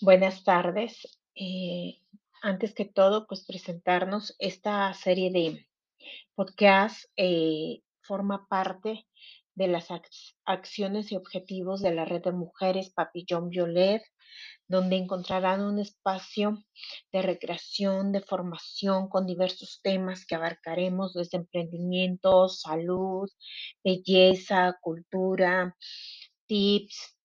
Buenas tardes. Eh, antes que todo, pues presentarnos esta serie de podcast eh, forma parte de las ac- acciones y objetivos de la red de mujeres Papillón Violet, donde encontrarán un espacio de recreación, de formación con diversos temas que abarcaremos desde emprendimiento, salud, belleza, cultura, tips,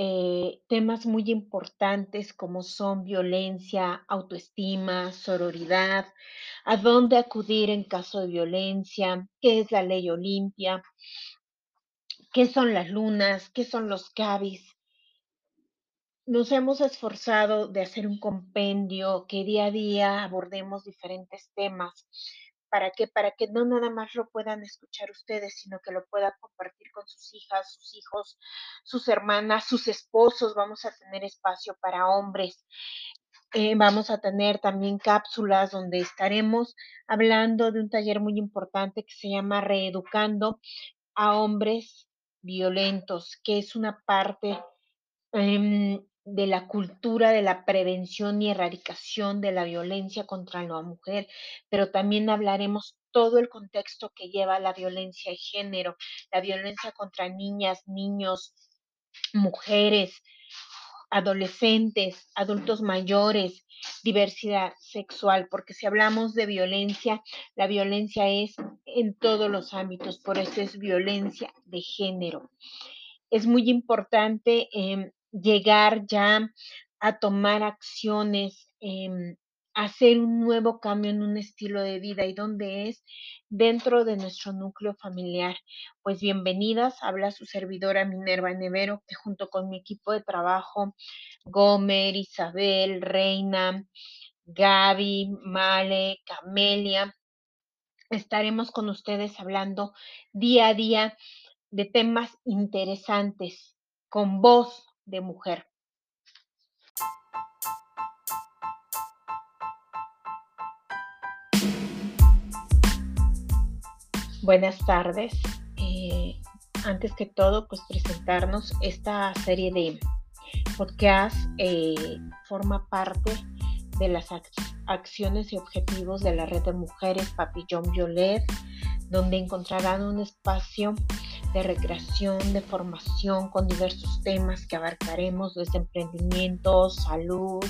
eh, temas muy importantes como son violencia, autoestima, sororidad, a dónde acudir en caso de violencia, qué es la ley Olimpia, qué son las lunas, qué son los CABIS. Nos hemos esforzado de hacer un compendio que día a día abordemos diferentes temas. ¿Para qué? Para que no nada más lo puedan escuchar ustedes, sino que lo puedan compartir con sus hijas, sus hijos, sus hermanas, sus esposos. Vamos a tener espacio para hombres. Eh, vamos a tener también cápsulas donde estaremos hablando de un taller muy importante que se llama Reeducando a hombres violentos, que es una parte em, de la cultura de la prevención y erradicación de la violencia contra la mujer, pero también hablaremos todo el contexto que lleva la violencia de género, la violencia contra niñas, niños, mujeres, adolescentes, adultos mayores, diversidad sexual, porque si hablamos de violencia, la violencia es en todos los ámbitos, por eso es violencia de género. Es muy importante eh, llegar ya a tomar acciones, eh, hacer un nuevo cambio en un estilo de vida y dónde es dentro de nuestro núcleo familiar. Pues bienvenidas, habla su servidora Minerva Nevero, que junto con mi equipo de trabajo, Gomer, Isabel, Reina, Gaby, Male, Camelia, estaremos con ustedes hablando día a día de temas interesantes con voz de mujer. Buenas tardes. Eh, antes que todo, pues presentarnos esta serie de podcast eh, forma parte de las ac acciones y objetivos de la red de mujeres Papillón Violet, donde encontrarán un espacio de recreación, de formación con diversos temas que abarcaremos desde emprendimiento, salud,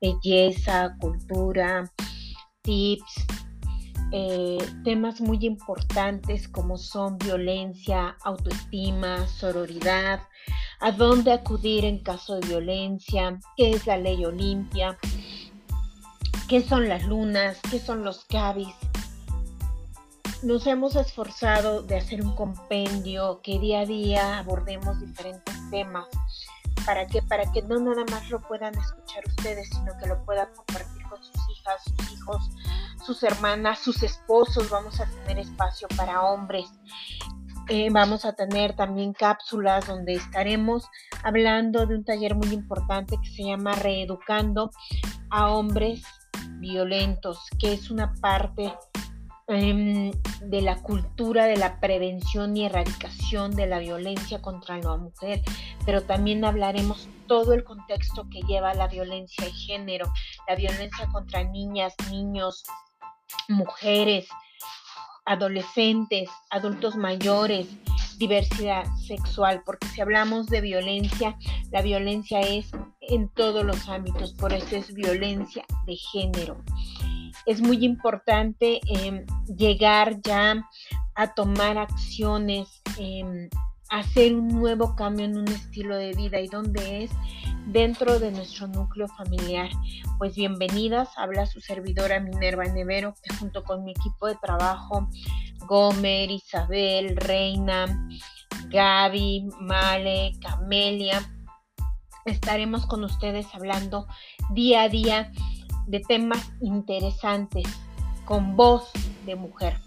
belleza, cultura, tips, eh, temas muy importantes como son violencia, autoestima, sororidad, a dónde acudir en caso de violencia, qué es la ley Olimpia, qué son las lunas, qué son los CABIS, nos hemos esforzado de hacer un compendio que día a día abordemos diferentes temas. ¿Para qué? Para que no nada más lo puedan escuchar ustedes, sino que lo puedan compartir con sus hijas, sus hijos, sus hermanas, sus esposos. Vamos a tener espacio para hombres. Eh, vamos a tener también cápsulas donde estaremos hablando de un taller muy importante que se llama Reeducando a hombres violentos, que es una parte Em, de la cultura de la prevención y erradicación de la violencia contra la mujer, pero también hablaremos todo el contexto que lleva la violencia de género, la violencia contra niñas, niños, mujeres, adolescentes, adultos mayores, diversidad sexual, porque si hablamos de violencia, la violencia es en todos los ámbitos, por eso es violencia de género es muy importante eh, llegar ya a tomar acciones, eh, hacer un nuevo cambio en un estilo de vida y dónde es dentro de nuestro núcleo familiar. Pues bienvenidas, habla su servidora Minerva Nevero, que junto con mi equipo de trabajo, Gomer, Isabel, Reina, Gaby, Male, Camelia, estaremos con ustedes hablando día a día de temas interesantes con voz de mujer.